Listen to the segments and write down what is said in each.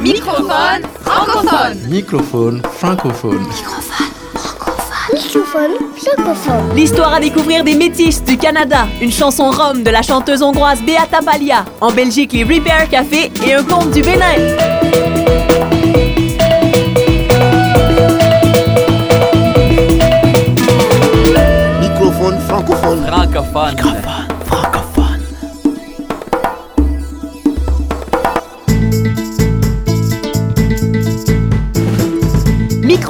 Microphone francophone. Microphone francophone. Microphone francophone. L'histoire à découvrir des métis du Canada, une chanson rome de la chanteuse hongroise Beata Balia, en Belgique les Repair Café et un conte du Bénin. Microphone francophone. Francophone.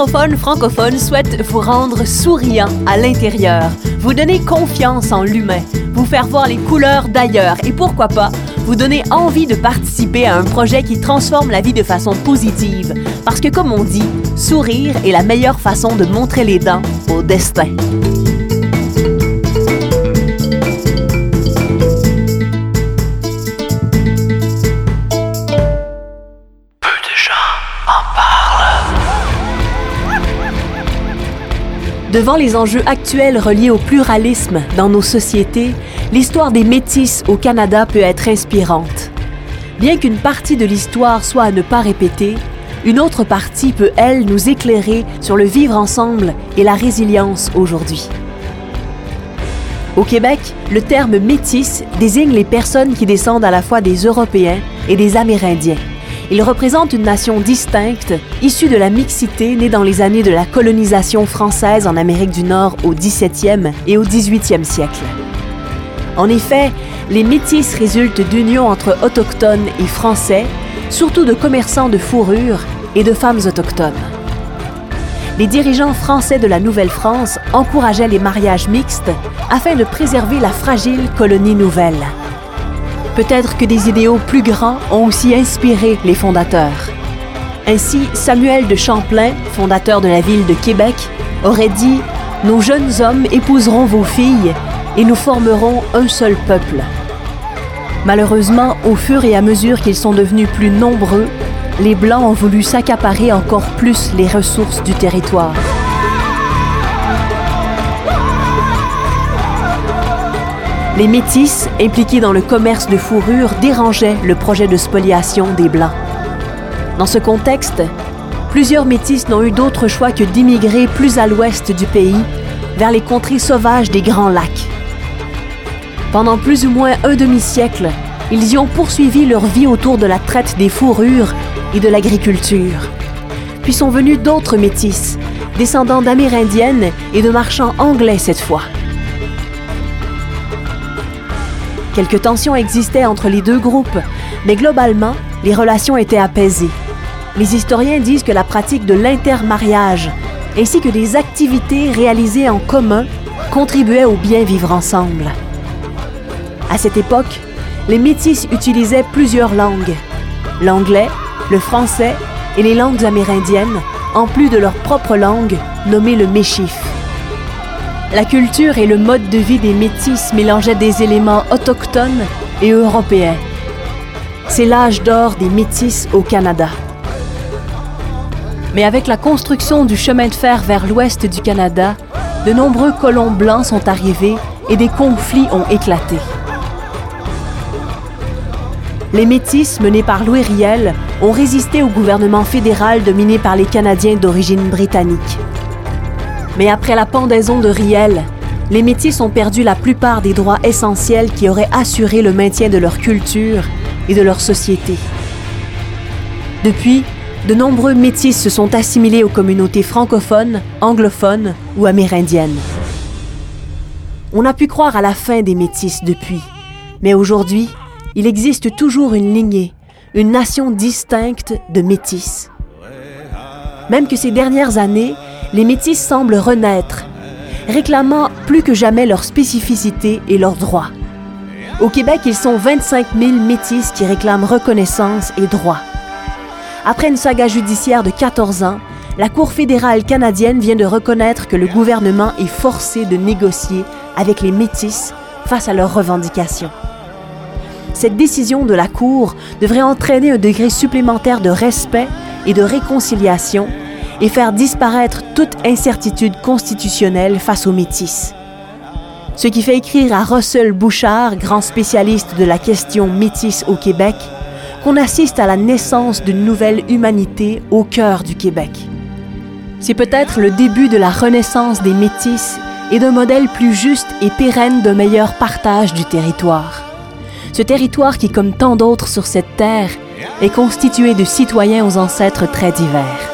Microphone francophone souhaite vous rendre souriant à l'intérieur, vous donner confiance en l'humain, vous faire voir les couleurs d'ailleurs et pourquoi pas vous donner envie de participer à un projet qui transforme la vie de façon positive. Parce que comme on dit, sourire est la meilleure façon de montrer les dents au destin. Devant les enjeux actuels reliés au pluralisme dans nos sociétés, l'histoire des métis au Canada peut être inspirante. Bien qu'une partie de l'histoire soit à ne pas répéter, une autre partie peut, elle, nous éclairer sur le vivre ensemble et la résilience aujourd'hui. Au Québec, le terme métis désigne les personnes qui descendent à la fois des Européens et des Amérindiens. Ils représentent une nation distincte, issue de la mixité née dans les années de la colonisation française en Amérique du Nord au 17e et au 18e siècle. En effet, les métis résultent d'unions entre autochtones et français, surtout de commerçants de fourrure et de femmes autochtones. Les dirigeants français de la Nouvelle-France encourageaient les mariages mixtes afin de préserver la fragile colonie nouvelle. Peut-être que des idéaux plus grands ont aussi inspiré les fondateurs. Ainsi, Samuel de Champlain, fondateur de la ville de Québec, aurait dit Nos jeunes hommes épouseront vos filles et nous formerons un seul peuple. Malheureusement, au fur et à mesure qu'ils sont devenus plus nombreux, les Blancs ont voulu s'accaparer encore plus les ressources du territoire. Les métis, impliqués dans le commerce de fourrure, dérangeaient le projet de spoliation des Blancs. Dans ce contexte, plusieurs métis n'ont eu d'autre choix que d'immigrer plus à l'ouest du pays, vers les contrées sauvages des Grands Lacs. Pendant plus ou moins un demi-siècle, ils y ont poursuivi leur vie autour de la traite des fourrures et de l'agriculture. Puis sont venus d'autres métis, descendants d'Amérindiennes et de marchands anglais cette fois. Quelques tensions existaient entre les deux groupes, mais globalement, les relations étaient apaisées. Les historiens disent que la pratique de l'intermariage, ainsi que des activités réalisées en commun, contribuaient au bien vivre ensemble. À cette époque, les Métis utilisaient plusieurs langues. L'anglais, le français et les langues amérindiennes, en plus de leur propre langue, nommée le méchif. La culture et le mode de vie des Métis mélangeaient des éléments autochtones et européens. C'est l'âge d'or des Métis au Canada. Mais avec la construction du chemin de fer vers l'ouest du Canada, de nombreux colons blancs sont arrivés et des conflits ont éclaté. Les Métis, menés par Louis Riel, ont résisté au gouvernement fédéral dominé par les Canadiens d'origine britannique. Mais après la pendaison de Riel, les Métis ont perdu la plupart des droits essentiels qui auraient assuré le maintien de leur culture et de leur société. Depuis, de nombreux Métis se sont assimilés aux communautés francophones, anglophones ou amérindiennes. On a pu croire à la fin des Métis depuis, mais aujourd'hui, il existe toujours une lignée, une nation distincte de Métis. Même que ces dernières années, les Métis semblent renaître, réclamant plus que jamais leur spécificité et leurs droits. Au Québec, ils sont 25 000 Métis qui réclament reconnaissance et droits. Après une saga judiciaire de 14 ans, la Cour fédérale canadienne vient de reconnaître que le gouvernement est forcé de négocier avec les Métis face à leurs revendications. Cette décision de la Cour devrait entraîner un degré supplémentaire de respect et de réconciliation et faire disparaître toute incertitude constitutionnelle face aux Métis. Ce qui fait écrire à Russell Bouchard, grand spécialiste de la question métisse au Québec, qu'on assiste à la naissance d'une nouvelle humanité au cœur du Québec. C'est peut-être le début de la renaissance des métis et d'un modèle plus juste et pérenne de meilleur partage du territoire. Ce territoire qui, comme tant d'autres sur cette terre, est constitué de citoyens aux ancêtres très divers.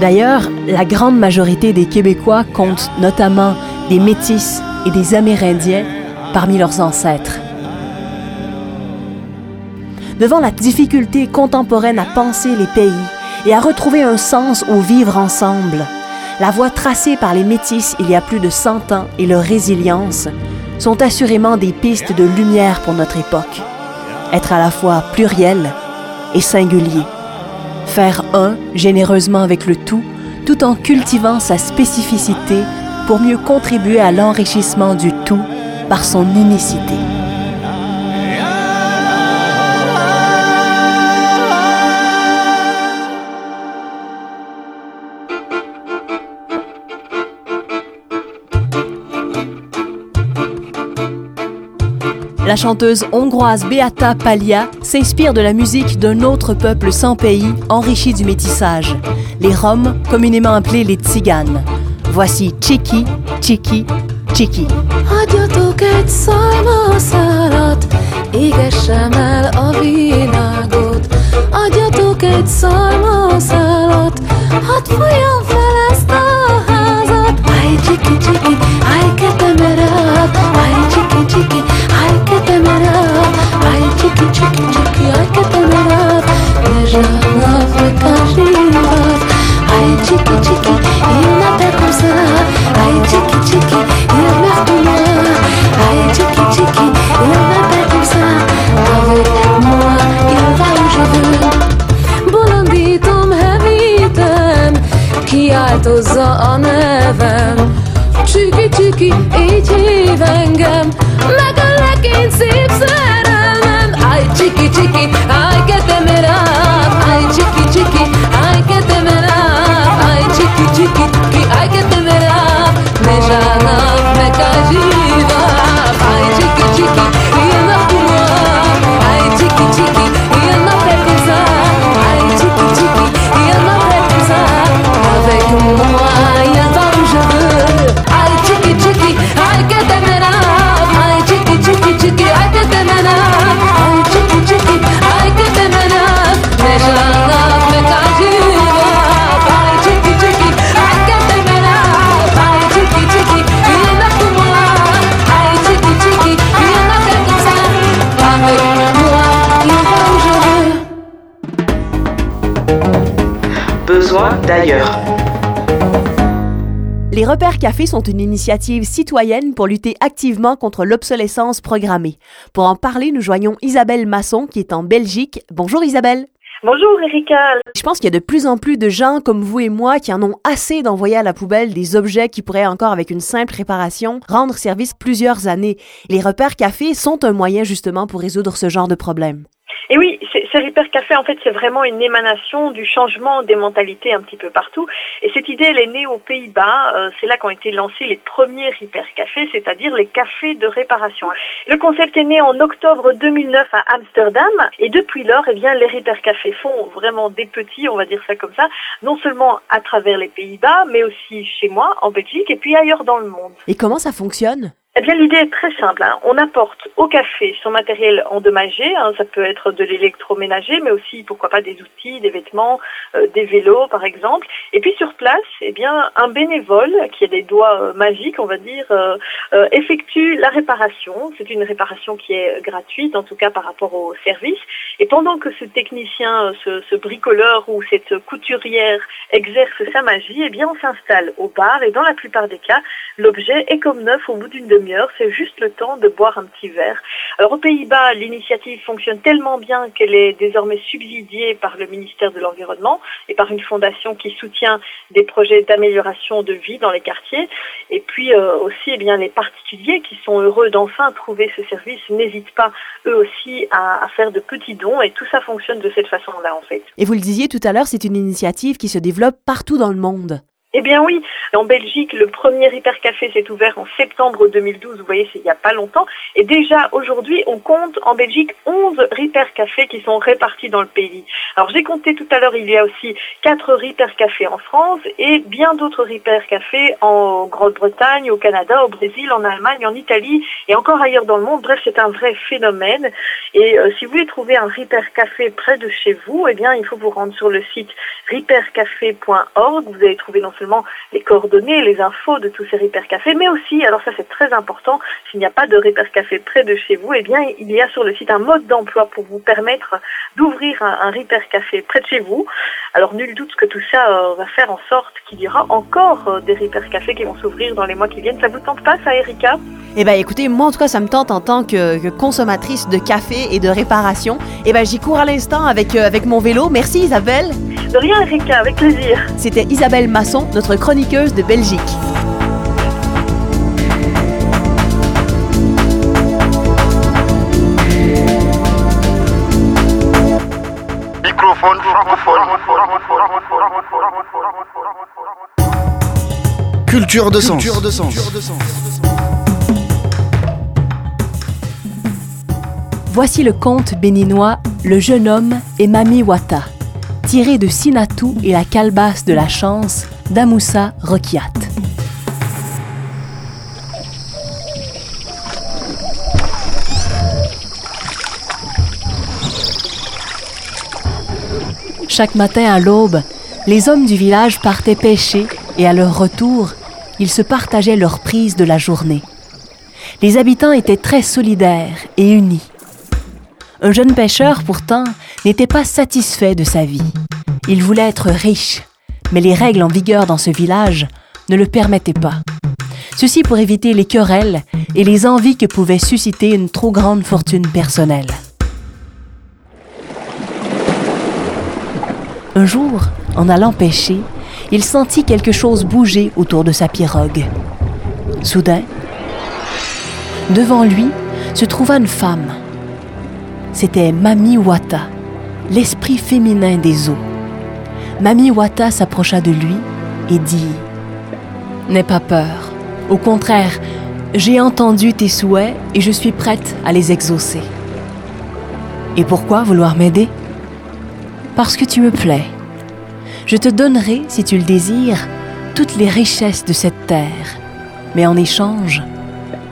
D'ailleurs, la grande majorité des Québécois comptent notamment des Métis et des Amérindiens parmi leurs ancêtres. Devant la difficulté contemporaine à penser les pays et à retrouver un sens au vivre ensemble, la voie tracée par les Métis il y a plus de 100 ans et leur résilience sont assurément des pistes de lumière pour notre époque. Être à la fois pluriel et singulier. Faire un généreusement avec le tout, tout en cultivant sa spécificité pour mieux contribuer à l'enrichissement du tout par son unicité. La chanteuse hongroise Beata Palia s'inspire de la musique d'un autre peuple sans pays, enrichi du métissage, les Roms, communément appelés les Tziganes. Voici Chiki, Chiki, Chiki. kiáltozza a nevem. Csüki, csüki, így hív engem. Megöllek én szép szerelmem. Áj, csiki, csiki, áj, ketemer át Áj, csiki, csiki, áj, ketemer át Áj, csiki, csiki, ki, áj, ketemer át Ne zsának, ne kázsíj Besoin d'ailleurs. Les repères cafés sont une initiative citoyenne pour lutter activement contre l'obsolescence programmée. Pour en parler, nous joignons Isabelle Masson qui est en Belgique. Bonjour Isabelle. Bonjour Erika. Je pense qu'il y a de plus en plus de gens comme vous et moi qui en ont assez d'envoyer à la poubelle des objets qui pourraient encore avec une simple réparation rendre service plusieurs années. Les repères cafés sont un moyen justement pour résoudre ce genre de problème. Ces Repair Café, en fait, c'est vraiment une émanation du changement des mentalités un petit peu partout. Et cette idée, elle est née aux Pays-Bas. Euh, c'est là qu'ont été lancés les premiers Repair Café, c'est-à-dire les cafés de réparation. Le concept est né en octobre 2009 à Amsterdam. Et depuis lors, eh bien, les Repair Café font vraiment des petits, on va dire ça comme ça, non seulement à travers les Pays-Bas, mais aussi chez moi, en Belgique, et puis ailleurs dans le monde. Et comment ça fonctionne? Eh bien, l'idée est très simple. hein. On apporte au café son matériel endommagé. hein. Ça peut être de l'électroménager, mais aussi, pourquoi pas, des outils, des vêtements, euh, des vélos, par exemple. Et puis, sur place, eh bien, un bénévole qui a des doigts euh, magiques, on va dire, euh, effectue la réparation. C'est une réparation qui est gratuite, en tout cas par rapport au service. Et pendant que ce technicien, ce, ce bricoleur ou cette couturière exerce sa magie, eh bien, on s'installe au bar et dans la plupart des cas, l'objet est comme neuf au bout d'une C'est juste le temps de boire un petit verre. Alors, aux Pays-Bas, l'initiative fonctionne tellement bien qu'elle est désormais subsidiée par le ministère de l'Environnement et par une fondation qui soutient des projets d'amélioration de vie dans les quartiers. Et puis euh, aussi, eh bien, les particuliers qui sont heureux d'enfin trouver ce service n'hésitent pas eux aussi à, à faire de petits dons et tout ça fonctionne de cette façon-là en fait. Et vous le disiez tout à l'heure, c'est une initiative qui se développe partout dans le monde. Eh bien oui, en Belgique, le premier hypercafé s'est ouvert en septembre 2012, vous voyez, c'est il n'y a pas longtemps. Et déjà aujourd'hui, on compte en Belgique 11 hypercafés qui sont répartis dans le pays. Alors j'ai compté tout à l'heure, il y a aussi 4 hypercafés en France et bien d'autres hypercafés en Grande-Bretagne, au Canada, au Brésil, en Allemagne, en Italie et encore ailleurs dans le monde. Bref, c'est un vrai phénomène. Et euh, si vous voulez trouver un hypercafé près de chez vous, eh bien il faut vous rendre sur le site hypercafé.org. Vous allez trouver non les coordonnées, les infos de tous ces hypercafés, mais aussi, alors ça c'est très important, s'il n'y a pas de hypercafé près de chez vous, eh bien il y a sur le site un mode d'emploi pour vous permettre d'ouvrir un, un hypercafé près de chez vous. Alors nul doute que tout ça euh, va faire en sorte qu'il y aura encore euh, des hypercafés qui vont s'ouvrir dans les mois qui viennent. Ça vous tente pas ça, Erika? Eh ben écoutez, moi en tout cas ça me tente en tant que, consommatrice de café et de réparation. Eh ben j'y cours à l'instant avec, euh, avec mon vélo. Merci Isabelle. De rien, Erika, avec plaisir. C'était Isabelle Masson, notre chroniqueuse de Belgique. Microphone francophone. Culture de sens. Voici le conte béninois Le jeune homme et Mami Wata, tiré de Sinatou et la calebasse de la chance d'Amoussa Rokiat. Chaque matin à l'aube, les hommes du village partaient pêcher et à leur retour, ils se partageaient leur prise de la journée. Les habitants étaient très solidaires et unis. Un jeune pêcheur, pourtant, n'était pas satisfait de sa vie. Il voulait être riche, mais les règles en vigueur dans ce village ne le permettaient pas. Ceci pour éviter les querelles et les envies que pouvait susciter une trop grande fortune personnelle. Un jour, en allant pêcher, il sentit quelque chose bouger autour de sa pirogue. Soudain, devant lui se trouva une femme. C'était Mami Wata, l'esprit féminin des eaux. Mami Wata s'approcha de lui et dit N'aie pas peur. Au contraire, j'ai entendu tes souhaits et je suis prête à les exaucer. Et pourquoi vouloir m'aider? Parce que tu me plais. Je te donnerai, si tu le désires, toutes les richesses de cette terre. Mais en échange,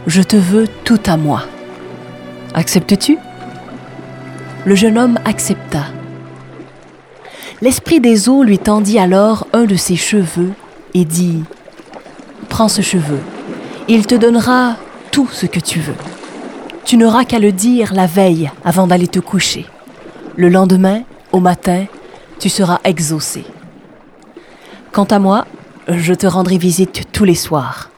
je te veux tout à moi. Acceptes-tu? Le jeune homme accepta. L'esprit des eaux lui tendit alors un de ses cheveux et dit Prends ce cheveu, il te donnera tout ce que tu veux. Tu n'auras qu'à le dire la veille avant d'aller te coucher. Le lendemain, au matin, tu seras exaucé. Quant à moi, je te rendrai visite tous les soirs.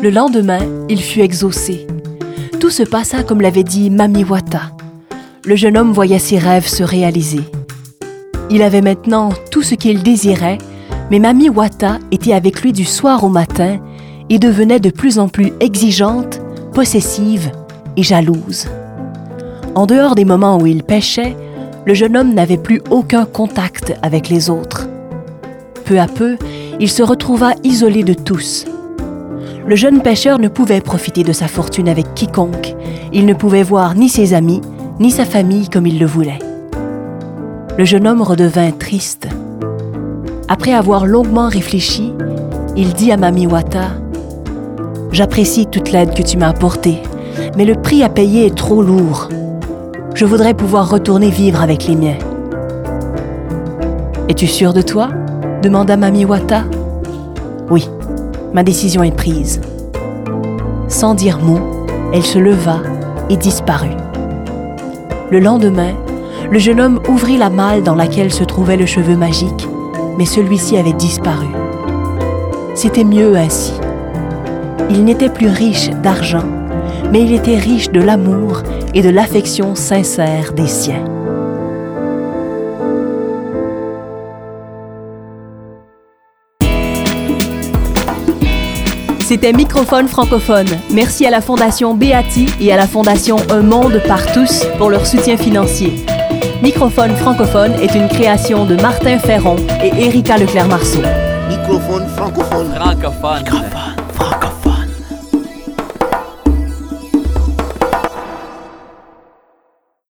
Le lendemain, il fut exaucé. Tout se passa comme l'avait dit Mami Wata. Le jeune homme voyait ses rêves se réaliser. Il avait maintenant tout ce qu'il désirait, mais Mami Wata était avec lui du soir au matin et devenait de plus en plus exigeante, possessive et jalouse. En dehors des moments où il pêchait, le jeune homme n'avait plus aucun contact avec les autres. Peu à peu, il se retrouva isolé de tous. Le jeune pêcheur ne pouvait profiter de sa fortune avec quiconque. Il ne pouvait voir ni ses amis, ni sa famille comme il le voulait. Le jeune homme redevint triste. Après avoir longuement réfléchi, il dit à Mami Wata J'apprécie toute l'aide que tu m'as apportée, mais le prix à payer est trop lourd. Je voudrais pouvoir retourner vivre avec les miens. Es-tu sûr de toi? demanda Mami Wata. Oui, ma décision est prise. Sans dire mot, elle se leva et disparut. Le lendemain, le jeune homme ouvrit la malle dans laquelle se trouvait le cheveu magique, mais celui-ci avait disparu. C'était mieux ainsi. Il n'était plus riche d'argent, mais il était riche de l'amour et de l'affection sincère des siens. C'était Microphone francophone. Merci à la Fondation Beati et à la Fondation Un Monde par tous pour leur soutien financier. Microphone francophone est une création de Martin Ferron et Erika Leclerc-Marceau. Microphone francophone.